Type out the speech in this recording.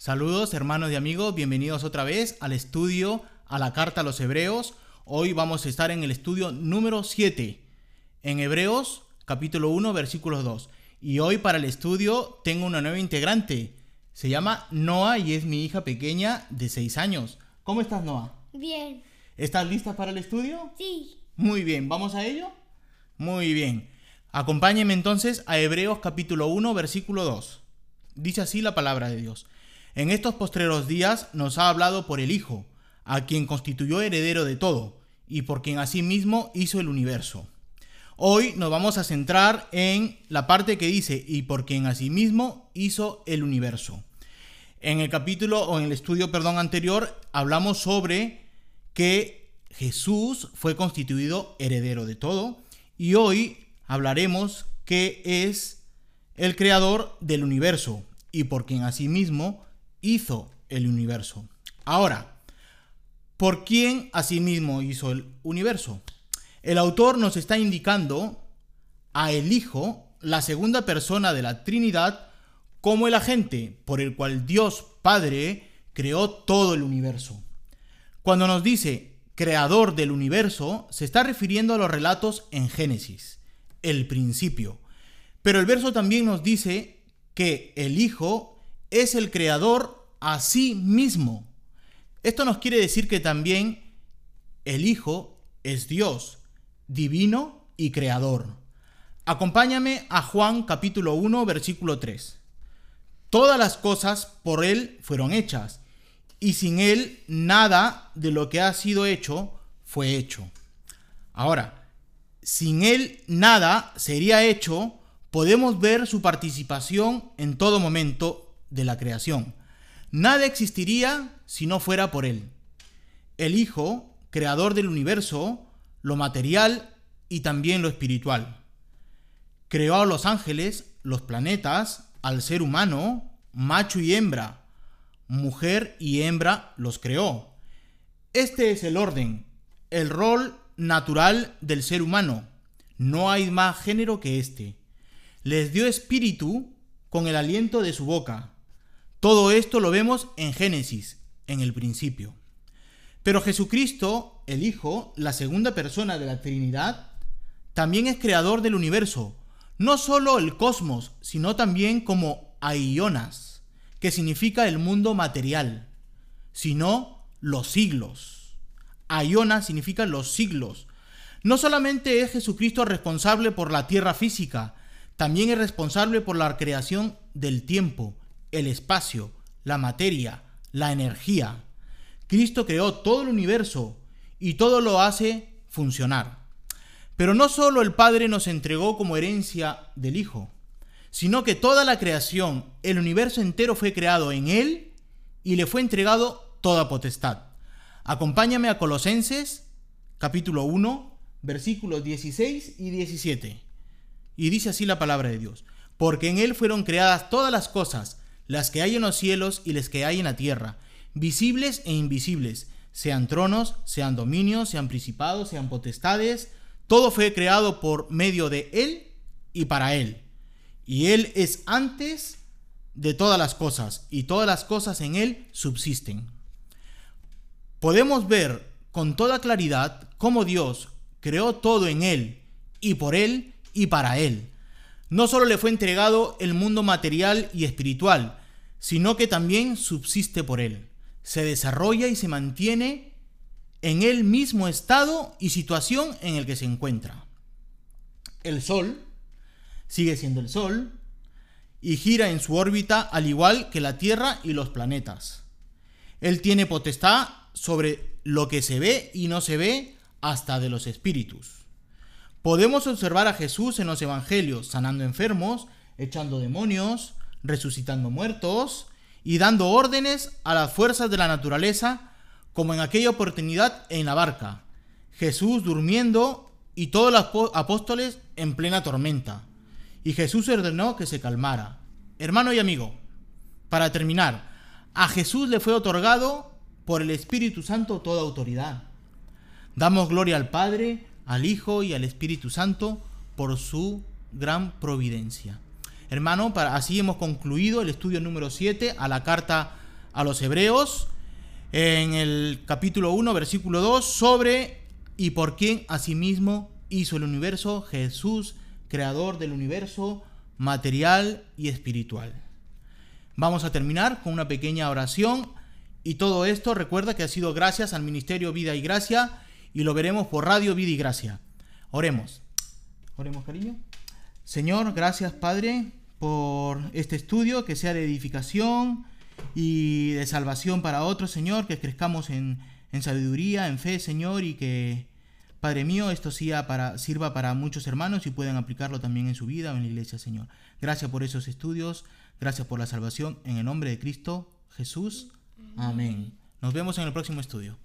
Saludos hermanos y amigos, bienvenidos otra vez al estudio a la carta a los hebreos. Hoy vamos a estar en el estudio número 7, en Hebreos capítulo 1 versículos 2. Y hoy para el estudio tengo una nueva integrante. Se llama Noah y es mi hija pequeña de 6 años. ¿Cómo estás Noah? Bien. ¿Estás lista para el estudio? Sí. Muy bien, ¿vamos a ello? Muy bien. Acompáñenme entonces a Hebreos capítulo 1 versículo 2. Dice así la palabra de Dios. En estos postreros días nos ha hablado por el Hijo, a quien constituyó heredero de todo, y por quien asimismo hizo el universo. Hoy nos vamos a centrar en la parte que dice, y por quien asimismo hizo el universo. En el capítulo, o en el estudio, perdón, anterior, hablamos sobre que Jesús fue constituido heredero de todo, y hoy hablaremos que es el creador del universo, y por quien asimismo hizo el universo. Ahora, ¿por quién asimismo hizo el universo? El autor nos está indicando a el Hijo, la segunda persona de la Trinidad, como el agente por el cual Dios Padre creó todo el universo. Cuando nos dice creador del universo, se está refiriendo a los relatos en Génesis, el principio. Pero el verso también nos dice que el Hijo es el creador a sí mismo. Esto nos quiere decir que también el Hijo es Dios, divino y creador. Acompáñame a Juan capítulo 1 versículo 3. Todas las cosas por Él fueron hechas, y sin Él nada de lo que ha sido hecho fue hecho. Ahora, sin Él nada sería hecho, podemos ver su participación en todo momento de la creación. Nada existiría si no fuera por Él. El Hijo, creador del universo, lo material y también lo espiritual. Creó a los ángeles, los planetas, al ser humano, macho y hembra. Mujer y hembra los creó. Este es el orden, el rol natural del ser humano. No hay más género que este. Les dio espíritu con el aliento de su boca todo esto lo vemos en Génesis, en el principio. Pero Jesucristo, el Hijo, la segunda persona de la Trinidad, también es creador del universo, no solo el cosmos, sino también como aionas, que significa el mundo material, sino los siglos. Aiona significa los siglos. No solamente es Jesucristo responsable por la tierra física, también es responsable por la creación del tiempo, el espacio, la materia, la energía. Cristo creó todo el universo y todo lo hace funcionar. Pero no solo el Padre nos entregó como herencia del Hijo, sino que toda la creación, el universo entero fue creado en Él y le fue entregado toda potestad. Acompáñame a Colosenses capítulo 1, versículos 16 y 17. Y dice así la palabra de Dios, porque en Él fueron creadas todas las cosas, las que hay en los cielos y las que hay en la tierra, visibles e invisibles, sean tronos, sean dominios, sean principados, sean potestades, todo fue creado por medio de Él y para Él. Y Él es antes de todas las cosas, y todas las cosas en Él subsisten. Podemos ver con toda claridad cómo Dios creó todo en Él, y por Él y para Él. No solo le fue entregado el mundo material y espiritual, sino que también subsiste por él, se desarrolla y se mantiene en el mismo estado y situación en el que se encuentra. El Sol sigue siendo el Sol y gira en su órbita al igual que la Tierra y los planetas. Él tiene potestad sobre lo que se ve y no se ve hasta de los espíritus. Podemos observar a Jesús en los evangelios sanando enfermos, echando demonios, resucitando muertos y dando órdenes a las fuerzas de la naturaleza, como en aquella oportunidad en la barca. Jesús durmiendo y todos los apóstoles en plena tormenta. Y Jesús ordenó que se calmara. Hermano y amigo, para terminar, a Jesús le fue otorgado por el Espíritu Santo toda autoridad. Damos gloria al Padre, al Hijo y al Espíritu Santo por su gran providencia. Hermano, para, así hemos concluido el estudio número 7 a la carta a los hebreos en el capítulo 1, versículo 2, sobre y por quién asimismo hizo el universo, Jesús, creador del universo material y espiritual. Vamos a terminar con una pequeña oración y todo esto recuerda que ha sido gracias al Ministerio Vida y Gracia y lo veremos por Radio Vida y Gracia. Oremos. Oremos, cariño. Señor, gracias Padre por este estudio, que sea de edificación y de salvación para otros, Señor, que crezcamos en, sabiduría, en fe, Señor, y que, Padre mío, esto sea para, sirva para muchos hermanos y puedan aplicarlo también en su vida o en la iglesia, Señor. Gracias por esos estudios, gracias por la salvación, en el nombre de Cristo Jesús. Amén. Nos vemos en el próximo estudio.